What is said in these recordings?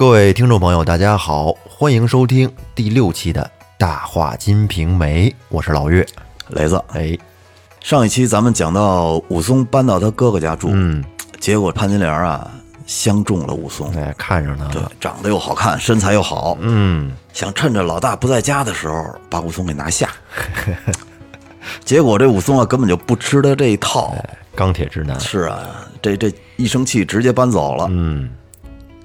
各位听众朋友，大家好，欢迎收听第六期的《大话金瓶梅》，我是老岳。雷子，哎，上一期咱们讲到武松搬到他哥哥家住，嗯，结果潘金莲啊相中了武松，哎，看上他对了，，长得又好看，身材又好，嗯，想趁着老大不在家的时候把武松给拿下。结果这武松啊根本就不吃他这一套，钢铁直男，是啊，这这一生气直接搬走了。嗯，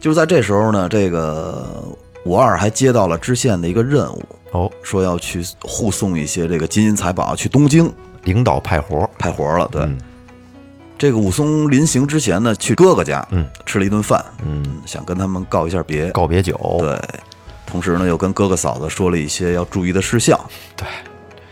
就在这时候呢，这个武二还接到了知县的一个任务，哦，说要去护送一些这个金银财宝去东京领导派活，派活了。对，嗯这个武松临行之前呢，去哥哥家，嗯，吃了一顿饭，嗯，想跟他们告一下别。告别酒，对，同时呢，又跟哥哥嫂子说了一些要注意的事项。对，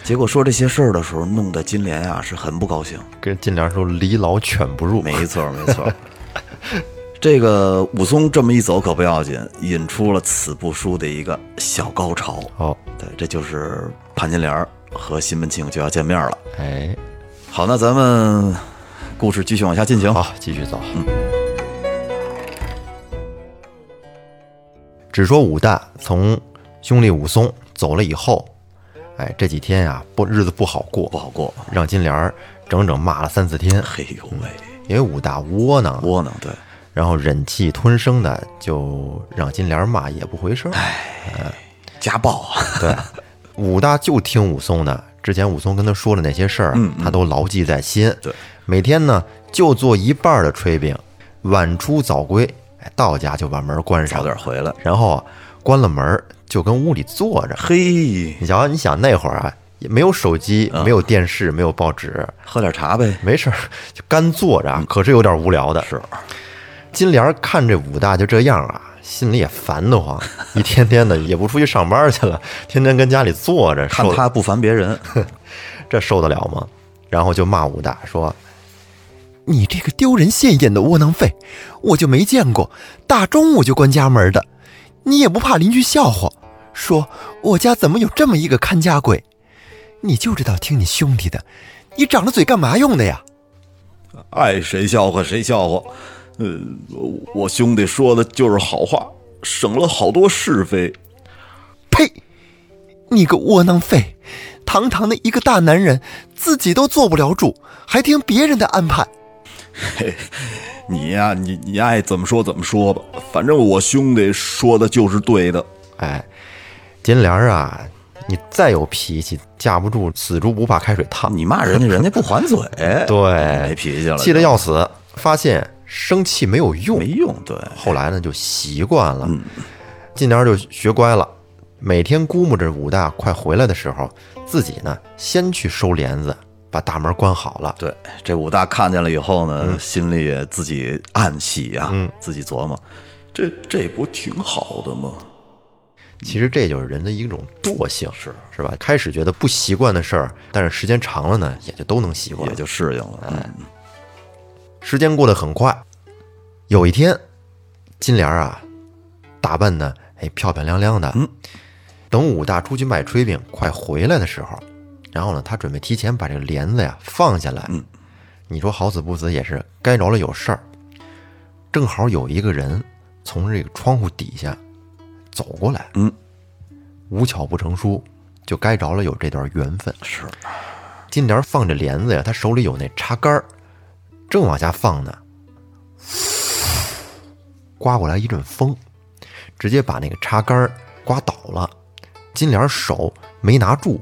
结果说这些事儿的时候，弄得金莲呀是很不高兴。跟金莲说离牢犬不入，没错，没错。这个武松这么一走可不要紧，引出了此部书的一个小高潮。哦，对，这就是潘金莲和西门庆就要见面了。哎，好，那咱们故事继续往下进行。好，继续走。嗯只说武大从兄弟武松走了以后，哎，这几天呀，不日子不好过，不好过，让金莲儿整整骂了三四天，嘿呦喂，因为武大窝囊，窝囊，对，然后忍气吞声的就让金莲骂也不回声哎。家暴啊，对，武大就听武松的，之前武松跟他说的那些事儿，他都牢记在心。对，每天呢就做一半儿的炊饼，晚出早归，哎，到家就把门关上，早点回来。然后啊关了门儿就跟屋里坐着。嘿，你瞧，你想那会儿啊，也没有手机，没有电视，没有报纸，喝点茶呗。没事儿就干坐着啊，可是有点无聊的。是，金莲看这武大就这样啊，心里也烦得慌，一天天的也不出去上班去了，天天跟家里坐着，看他不烦别人，这受得了吗？然后就骂武大说：“你这个丢人现眼的窝囊废，我就没见过，大中午就关家门的，你也不怕邻居笑话，说我家怎么有这么一个看家鬼？你就知道听你兄弟的，你长了嘴干嘛用的呀？爱谁笑话谁笑话。呃，我兄弟说的就是好话，省了好多是非。呸！你个窝囊废，堂堂的一个大男人，自己都做不了主，还听别人的安排。”嘿，你呀，你你爱怎么说怎么说吧，反正我兄弟说的就是对的。哎，金莲儿啊，你再有脾气，架不住死猪不怕开水烫。你骂人家，人家不还嘴，对，没脾气了，气得要死。发现生气没有用没，用。对，后来呢就习惯了。金莲儿就学乖了，每天估摸着武大快回来的时候，自己呢先去收帘子，把大门关好了。对，这武大看见了以后呢，心里也自己暗喜呀、嗯自己琢磨，这这不挺好的吗？其实这就是人的一种惰性，是是吧？开始觉得不习惯的事儿，但是时间长了呢，也就都能习惯也。就适应了。嗯时间过得很快，有一天，金莲啊，打扮的哎漂漂亮亮的，嗯，等武大出去卖炊饼快回来的时候，然后呢，他准备提前把这个帘子呀放下来，嗯，你说好死不死也是该着了有事儿，正好有一个人从这个窗户底下走过来，嗯，无巧不成书，就该着了有这段缘分。是，金莲放着帘子呀，他手里有那插杆儿，正往下放呢，刮过来一阵风，直接把那个插杆儿刮倒了。金莲手没拿住，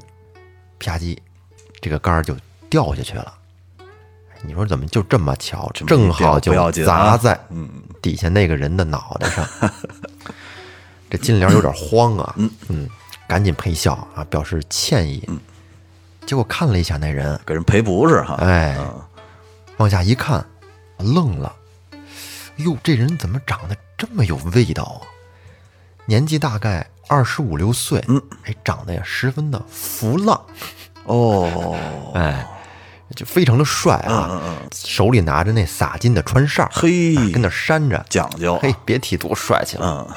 啪叽，这个杆儿就掉下去了。你说怎么就这么巧，么正好就砸在底下那个人的脑袋上？这金莲有点慌啊，嗯赶紧赔笑啊，表示歉意。结果看了一下那人，给人赔不是哈。哎嗯往下一看，愣了。哟，这人怎么长得这么有味道啊？年纪大概二十五六岁，嗯，哎，长得也十分的浮浪，哦，哎，就非常的帅啊。嗯嗯手里拿着那洒金的穿扇儿，嘿啊跟那扇着，讲究。嘿，别提多帅气了。嗯，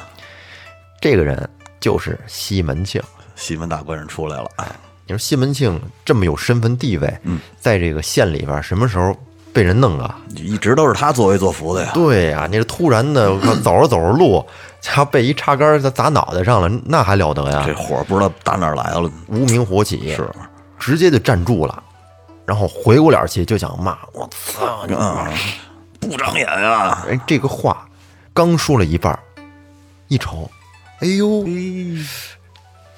这个人就是西门庆。西门大官人出来了。哎，你说西门庆这么有身份地位，嗯，在这个县里边，什么时候被人弄啊。一直都是他作威作福的呀。对呀、你这突然的，我靠，走着走着路，他被一插杆儿砸砸脑袋上了，那还了得呀？这火不知道打哪儿来了，无名火起，是直接就站住了，然后回过脸去就想骂我操你！嗯，不长眼啊！哎，这个话刚说了一半，一瞅，哎呦，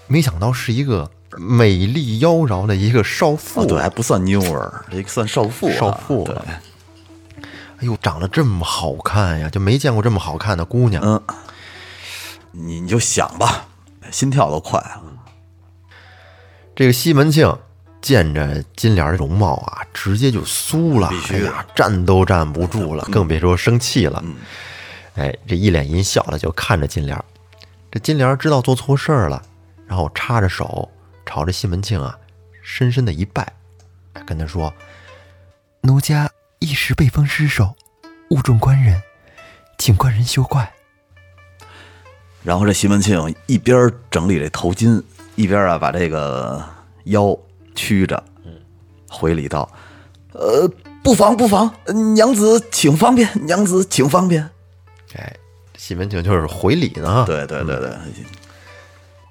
没想到是一个美丽妖娆的一个少妇，哦，对，还不算妞儿，这算少妇啊。少妇对，哎呦，长得这么好看呀，就没见过这么好看的姑娘。嗯，你你就想吧，心跳都快了。这个西门庆见着金莲儿容貌啊，直接就酥了，哎呀，站都站不住了，更别说生气了。嗯哎，这一脸阴笑的就看着金莲。这金莲知道做错事儿了，然后插着手朝着西门庆啊深深的一拜，哎跟他说：“奴家一时被风失手，误中官人，请官人休怪。然后这西门庆一边整理这头巾，一边啊把这个腰曲着，回礼道：“呃，不妨不妨，娘子请方便，娘子请方便。”哎，西门庆就是回礼呢。对对对对，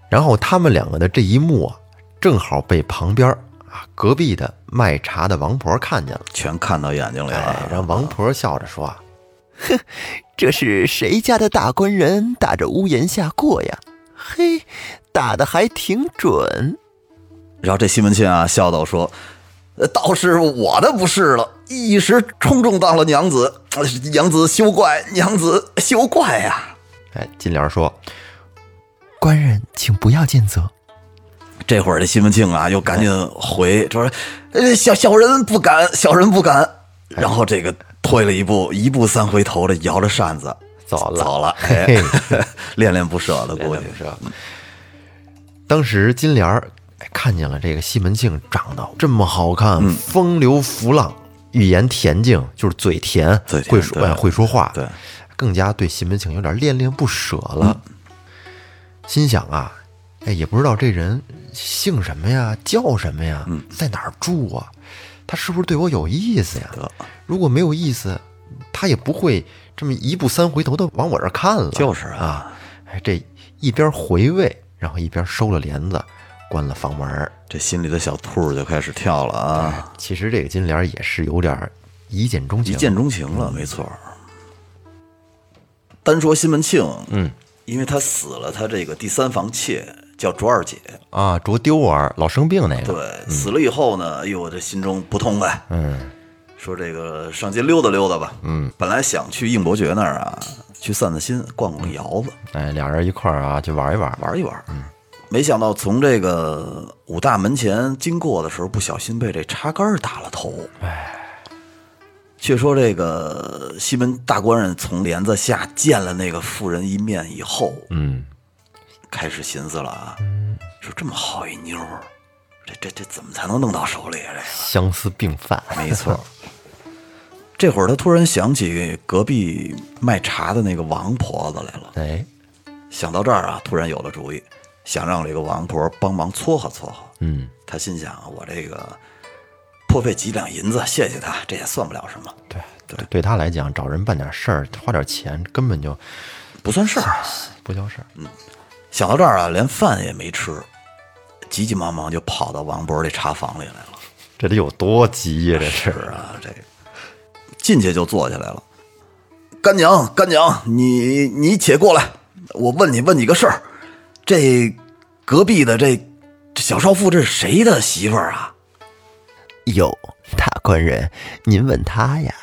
然后他们两个的这一幕啊，正好被旁边啊隔壁的卖茶的王婆看见了。全看到眼睛里哎，了。然后王婆笑着说：“哼，这是谁家的大官人打着屋檐下过呀？嘿，打的还挺准。然后这西门庆啊笑道说：“呃倒是我的不是了，一时冲动到了娘子，呃娘子休怪，娘子休怪呀、”哎，金莲说：“官人请不要见责。这会儿这西门庆啊，又赶紧回说：“呃，小小人不敢，小人不敢。”然后这个退了一步，一步三回头的摇着扇子走了。走了，恋恋不舍的估计。是？当时金莲儿哎看见了这个西门庆长得这么好看，嗯。风流浮浪，语言恬静，就是嘴甜，嘴甜会说哎会说话，对，更加对西门庆有点恋恋不舍了。心想啊，哎，也不知道这人姓什么呀，叫什么呀，嗯在哪儿住啊？他是不是对我有意思呀？如果没有意思，他也不会这么一步三回头的往我这儿看了。就是啊啊，哎，这一边回味，然后一边收了帘子，关了房门。这心里的小兔就开始跳了啊，其实这个金莲也是有点儿一见钟情，一见钟情了，没错。单说西门庆，嗯，因为他死了，他这个第三房妾叫卓二姐，啊，卓丢儿老生病那个，对，死了以后呢，哎呦，这心中不痛快，嗯，说这个上街溜达溜达吧，嗯，本来想去应伯爵那儿啊，去散散心，逛逛窑子，哎，俩人一块儿啊，去玩一玩。玩一玩。嗯，没想到从这个武大门前经过的时候，不小心被这插杆儿打了头。哎，却说这个西门大官人从帘子下见了那个妇人一面以后，嗯，开始寻思了啊，说这么好一妞儿，这这这怎么才能弄到手里啊？这个。相思病犯，没错。这会儿他突然想起隔壁卖茶的那个王婆子来了，哎，想到这儿啊，突然有了主意，想让这个王婆帮忙撮合撮合。嗯，他心想，我这个破费几两银子，谢谢他，这也算不了什么，对对，对他来讲，找人办点事儿，花点钱，根本就不算事儿。不叫事儿。想到这儿啊，连饭也没吃，急急忙忙就跑到王博这茶房里来了。这得有多急呀、这是是啊，这进去就坐下来了。干娘，干娘，你你且过来，我问你问你个事儿。这隔壁的这这小少妇，这是谁的媳妇儿啊？哟，大官人，您问她呀，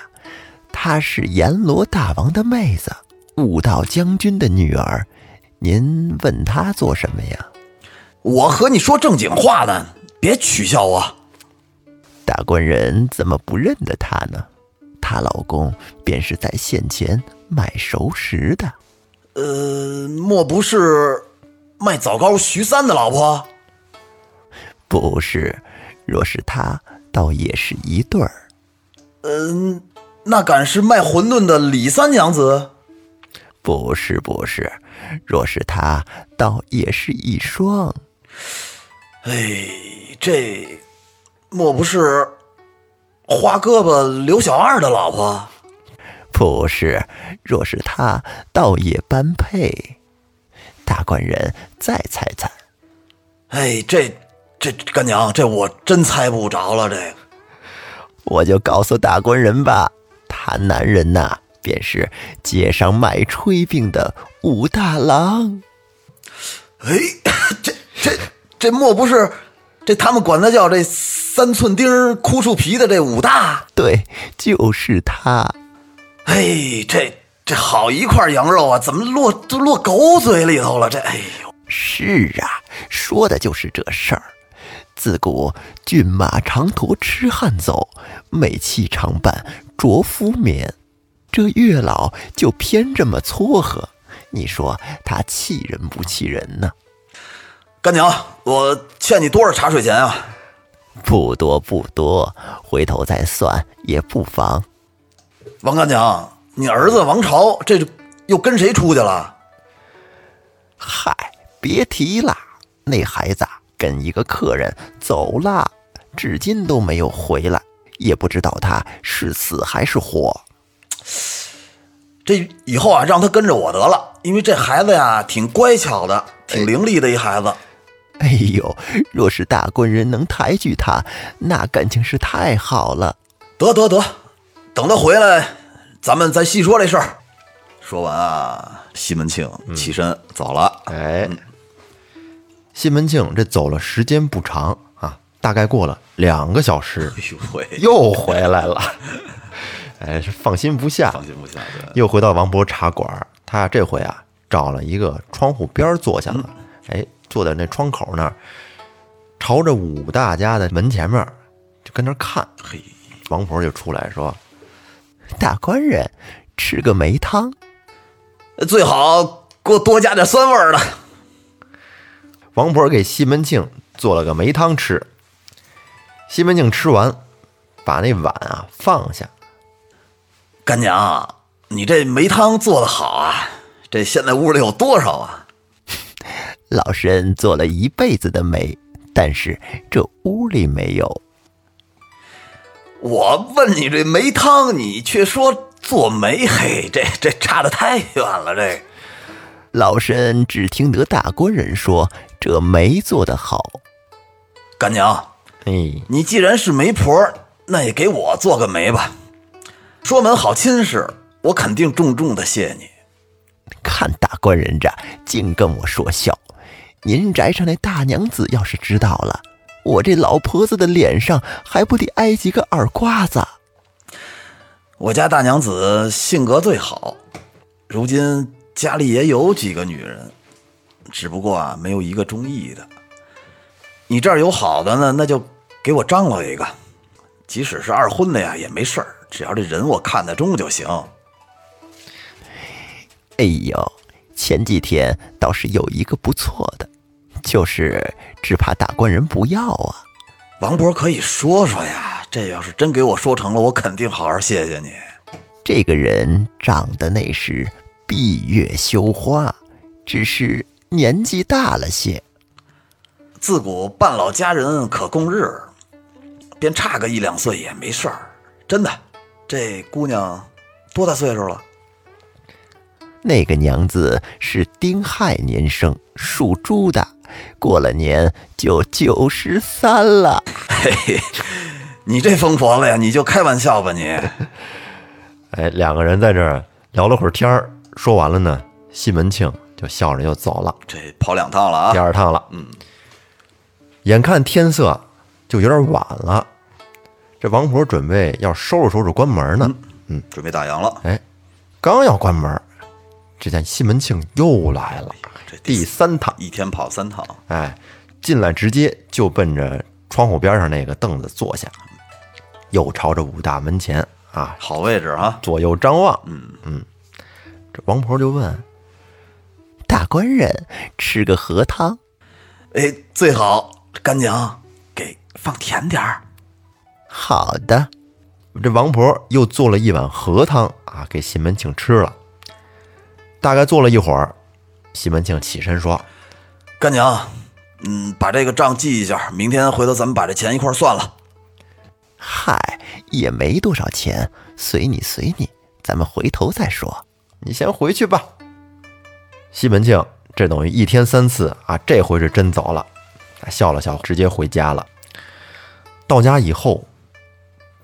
她是阎罗大王的妹子，武道将军的女儿。您问他做什么呀？我和你说正经话呢，别取笑我。大官人怎么不认得她呢？她老公便是在县前卖熟食的。呃，莫不是卖枣糕徐三的老婆？不是，若是她，倒也是一对儿。嗯、那敢是卖馄饨的李三娘子？不是，不是，若是她，倒也是一双。哎，这莫不是花胳膊刘小二的老婆？不是，若是他，倒也般配。大官人，再猜猜。哎，这这干娘，这我真猜不着了。这个，我就告诉大官人吧，他男人呐，便是街上卖炊饼的武大郎。哎，这这这莫不是这他们管他叫这三寸钉枯树皮的这武大？对，就是他。哎，这这好一块羊肉啊，怎么落都落狗嘴里头了？这哎呦，是啊，说的就是这事儿。自古骏马长途痴汉走，美妻常伴着夫眠。这月老就偏这么撮合，你说他气人不气人呢？干娘，我欠你多少茶水钱啊？不多不多，回头再算也不妨。王干娘，你儿子王朝这又跟谁出去了？嗨，别提了，那孩子跟一个客人走了，至今都没有回来，也不知道他是死还是活。这以后啊，让他跟着我得了，因为这孩子呀挺乖巧的，挺伶俐的一孩子。哎呦，若是大官人能抬举他，那感情是太好了。得得得。等他回来，咱们再细说这事儿。说完啊，西门庆起身走了。哎，西门庆这走了时间不长啊，大概过了两个小时，又回来了。哎，是放心不下，放心不下。对又回到王婆茶馆，他这回啊找了一个窗户边坐下了。哎，坐在那窗口那儿，朝着武大家的门前面就跟那看。嘿，王婆就出来说。大官人，吃个梅汤，最好给我多加点酸味儿的。王婆给西门庆做了个梅汤吃。西门庆吃完，把那碗啊放下。干娘，你这梅汤做的好啊！这现在屋里有多少啊？老身做了一辈子的梅，但是这屋里没有。我问你这梅汤，你却说做梅，嘿，这这差的太远了。这老身只听得大官人说这梅做的好。干娘，哎，你既然是媒婆，那也给我做个媒吧。说门好亲事，我肯定重重的谢你。看大官人这净跟我说笑，您宅上那大娘子要是知道了。我这老婆子的脸上还不得挨几个耳刮子？我家大娘子性格最好，如今家里也有几个女人，只不过啊，没有一个中意的。你这儿有好的呢，那就给我张罗一个，即使是二婚的呀也没事儿，只要这人我看得中就行。哎呦，前几天倒是有一个不错的。就是只怕大官人不要啊，王伯可以说说呀。这要是真给我说成了，我肯定好好谢谢你。这个人长得那是闭月羞花，只是年纪大了些。自古半老佳人可供日，便差个一两岁也没事儿。真的，这姑娘多大岁数了？那个娘子是丁亥年生，属猪的。过了年就九十三了，嘿嘿，你这疯婆子呀，你就开玩笑吧你。哎，两个人在这儿聊了会儿天儿，说完了呢，西门庆就笑着又走了。这跑两趟了啊，第二趟了。嗯，眼看天色就有点晚了，这王婆准备要收拾收拾关门呢。嗯，准备打烊了。哎，刚要关门，只见西门庆又来了。这第三趟，一天跑三趟，哎，进来直接就奔着窗户边上那个凳子坐下，又朝着武大门前啊，好位置啊，左右张望。嗯嗯，这王婆就问：“大官人吃个河汤？”哎，最好干娘给放甜点儿。好的，这王婆又做了一碗河汤啊，给西门庆吃了。大概坐了一会儿。西门庆起身说：“干娘，嗯，把这个账记一下，明天回头咱们把这钱一块算了。”嗨，也没多少钱，随你随你，咱们回头再说。你先回去吧。西门庆这等于一天三次啊，这回是真走了，笑了笑，直接回家了。到家以后，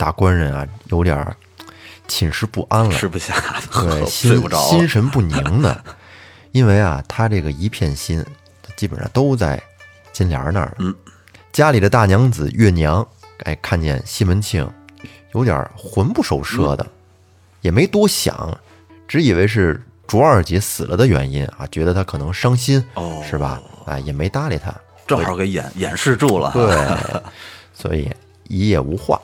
大官人啊有点儿寝食不安了，吃不下，对，心心神不宁的，因为啊，他这个一片心基本上都在金莲那儿。嗯，家里的大娘子月娘，哎，看见西门庆有点魂不守舍的，也没多想，只以为是卓二姐死了的原因啊，觉得他可能伤心，哦是吧？哎，也没搭理他。正好给掩掩饰住了。对，所以一夜无话。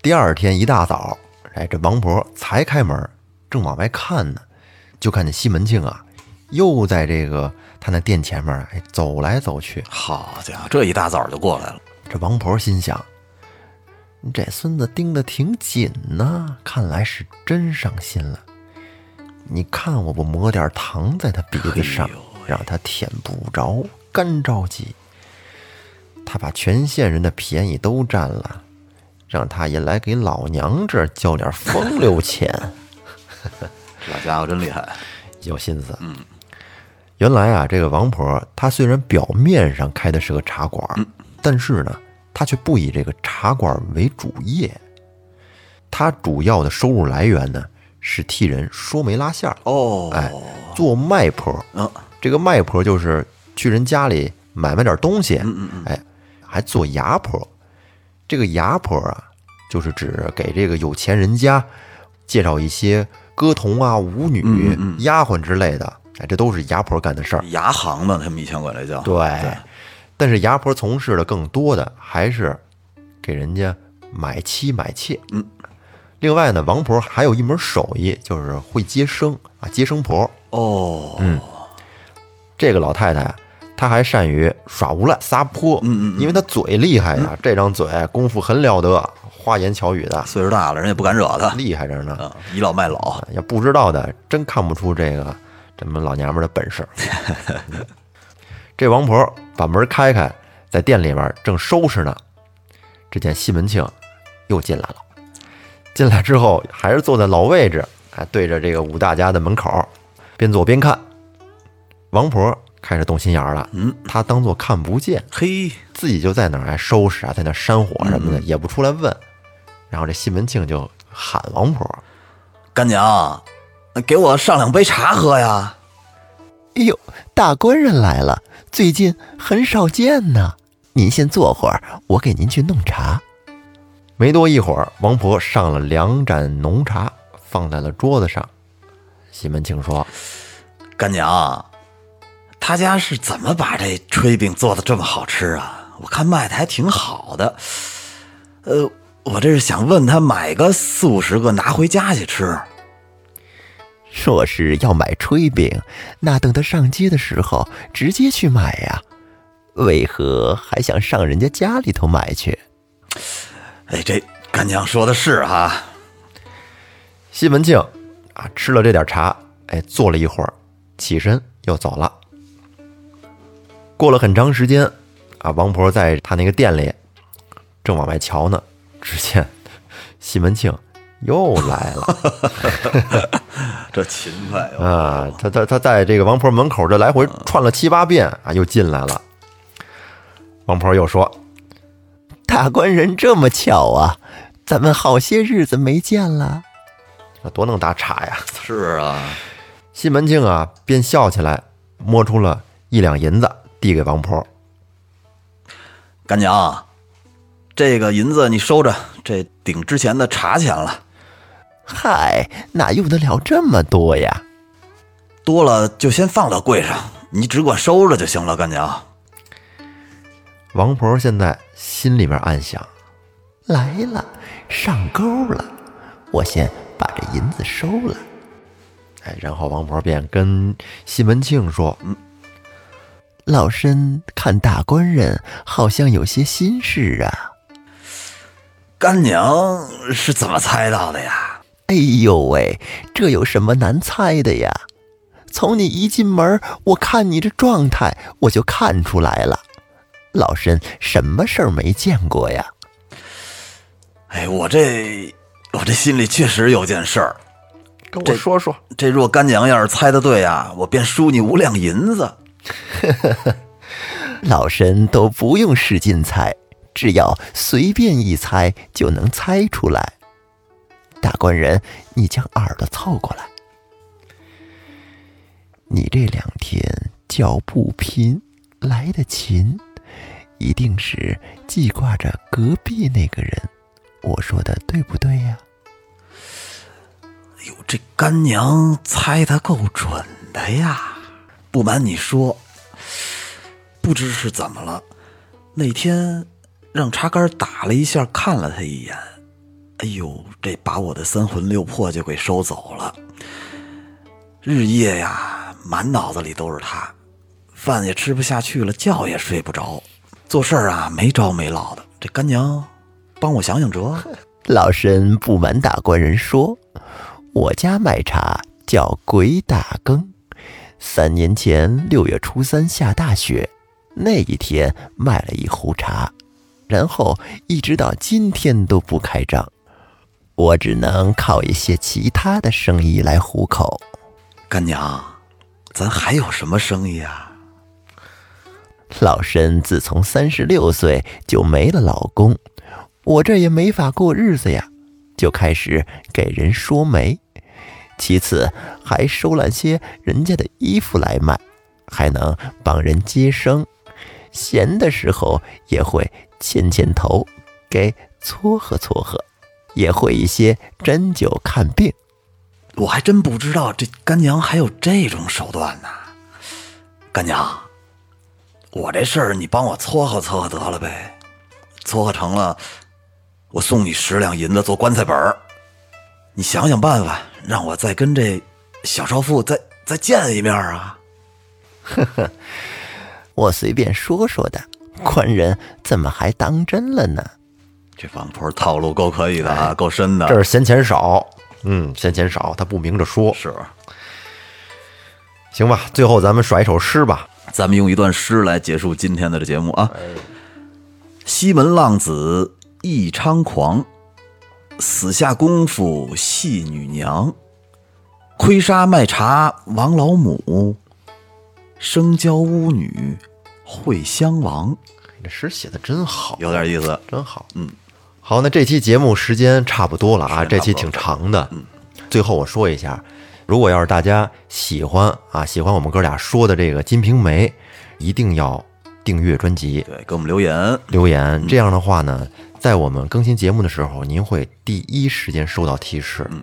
第二天一大早，哎，这王婆才开门，正往外看呢，就看见西门庆啊，又在这个他那店前面哎走来走去。好家伙，这一大早就过来了，这王婆心想：这孙子盯得挺紧呐，看来是真上心了。你看我不抹点糖在他鼻子上让他舔不着，干着急。他把全县人的便宜都占了，让他也来给老娘这儿交点风流钱，老家伙真厉害。有心思。嗯，原来啊，这个王婆她虽然表面上开的是个茶馆，但是呢，她却不以这个茶馆为主业。她主要的收入来源呢，是替人说媒拉线儿，哦，哎，做卖婆。嗯，这个卖婆就是去人家里买卖点东西，哎，还做牙婆。这个牙婆啊，就是指给这个有钱人家介绍一些歌童啊、舞女、丫鬟之类的，哎，这都是牙婆干的事儿。牙行的，他们以前管这叫。对，但是牙婆从事的更多的还是给人家买妻买妾。嗯，另外呢，王婆还有一门手艺，就是会接生啊，接生婆。哦，嗯这个老太太啊，她还善于耍无赖、撒泼，嗯嗯因为他嘴厉害呀，这张嘴功夫很了得，花言巧语的，岁数大了，人也不敢惹他。厉害着呢。啊，倚老卖老。要不知道的，真看不出这个这么老娘们儿的本事。这王婆把门开开，在店里面正收拾呢，只见西门庆又进来了。进来之后，还是坐在老位置，哎，对着这个武大家的门口，边坐边看。王婆开始动心眼儿了，嗯，他当做看不见，嘿，自己就在那儿哎收拾啊，在那儿扇火什么的，也不出来问。然后这西门庆就喊王婆，干娘，给我上两杯茶喝呀。哎呦，大官人来了，最近很少见呢。您先坐会儿，我给您去弄茶。没多一会儿，王婆上了两盏浓茶，放在了桌子上。西门庆说干娘，他家是怎么把这炊饼做的这么好吃啊？我看卖的还挺好的。呃，我这是想问他买个四五十个拿回家去吃。：“若是要买炊饼，那等他上街的时候直接去买呀。为何还想上人家家里头买去？”哎，这干娘说的是哈、西门庆啊，吃了这点茶，哎，坐了一会儿，起身又走了。过了很长时间，啊，王婆在她那个店里正往外瞧呢，只见西门庆又来了 这勤快、啊！他他他在这个王婆门口这来回串了七八遍啊，又进来了。王婆又说：“大官人这么巧啊，咱们好些日子没见了，多能打岔呀！”是啊，西门庆啊，便笑起来，摸出了一两银子，递给王婆。干娘，这个银子你收着，这顶之前的茶钱了，嗨，哪用得了这么多呀？多了就先放到柜上，你只管收着就行了。干娘，王婆现在心里面暗想：来了，上钩了，我先把这银子收了。哎，然后王婆便跟西门庆说：“嗯，老身看大官人好像有些心事啊。干娘是怎么猜到的呀？哎呦喂，这有什么难猜的呀？从你一进门，我看你这状态，我就看出来了。老身什么事儿没见过呀？哎，我这我这心里确实有件事儿，跟我说说。这若干娘要是猜的对啊，我便输你五两银子。老身都不用使劲猜，只要随便一猜就能猜出来。大官人，你将耳朵凑过来。你这两天脚步频，来的勤，一定是记挂着隔壁那个人。我说的对不对呀？哎呦，这干娘猜的够准的呀！不瞒你说。不知是怎么了，那天让茶杆打了一下，看了他一眼，哎呦，这把我的三魂六魄就给收走了。日夜呀，满脑子里都是他，饭也吃不下去了，觉也睡不着，做事儿啊没着没落的。这干娘，帮我想想辙。老身不瞒大官人说，我家卖茶叫鬼打更，三年前六月初三下大雪。那一天卖了一壶茶，然后一直到今天都不开张，我只能靠一些其他的生意来糊口。干娘，咱还有什么生意啊？老身自从三十六岁就没了老公，我这也没法过日子呀，就开始给人说媒，其次还收揽些人家的衣服来卖，还能帮人接生。闲的时候也会牵牵头，给撮合撮合，也会一些针灸看病。我还真不知道这干娘还有这种手段呢。干娘，我这事儿你帮我撮合撮合得了呗，撮合成了，我送你十两银子做棺材本儿。你想想办法，让我再跟这小少妇再再见一面啊。呵呵。我随便说说的，官人怎么还当真了呢？这王婆套路够可以的啊，够深的。这是嫌钱少，嗯，嫌钱少，他不明着说。是，行吧。最后咱们甩一首诗吧，咱们用一段诗来结束今天的这节目啊。西门浪子一猖狂，死下功夫戏女娘，亏杀卖茶王老母，生教巫女。会相王，这诗写的真好，有点意思，真好。嗯，好，那这期节目时间差不多了啊，这期挺长的。嗯，最后我说一下，如果要是大家喜欢啊，喜欢我们哥俩说的这个《金瓶梅》，一定要订阅专辑，对，给我们留言留言。这样的话呢，在我们更新节目的时候，您会第一时间收到提示。嗯，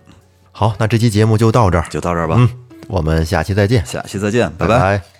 好，那这期节目就到这儿，就到这儿吧。嗯，我们下期再见，下期再见，拜拜。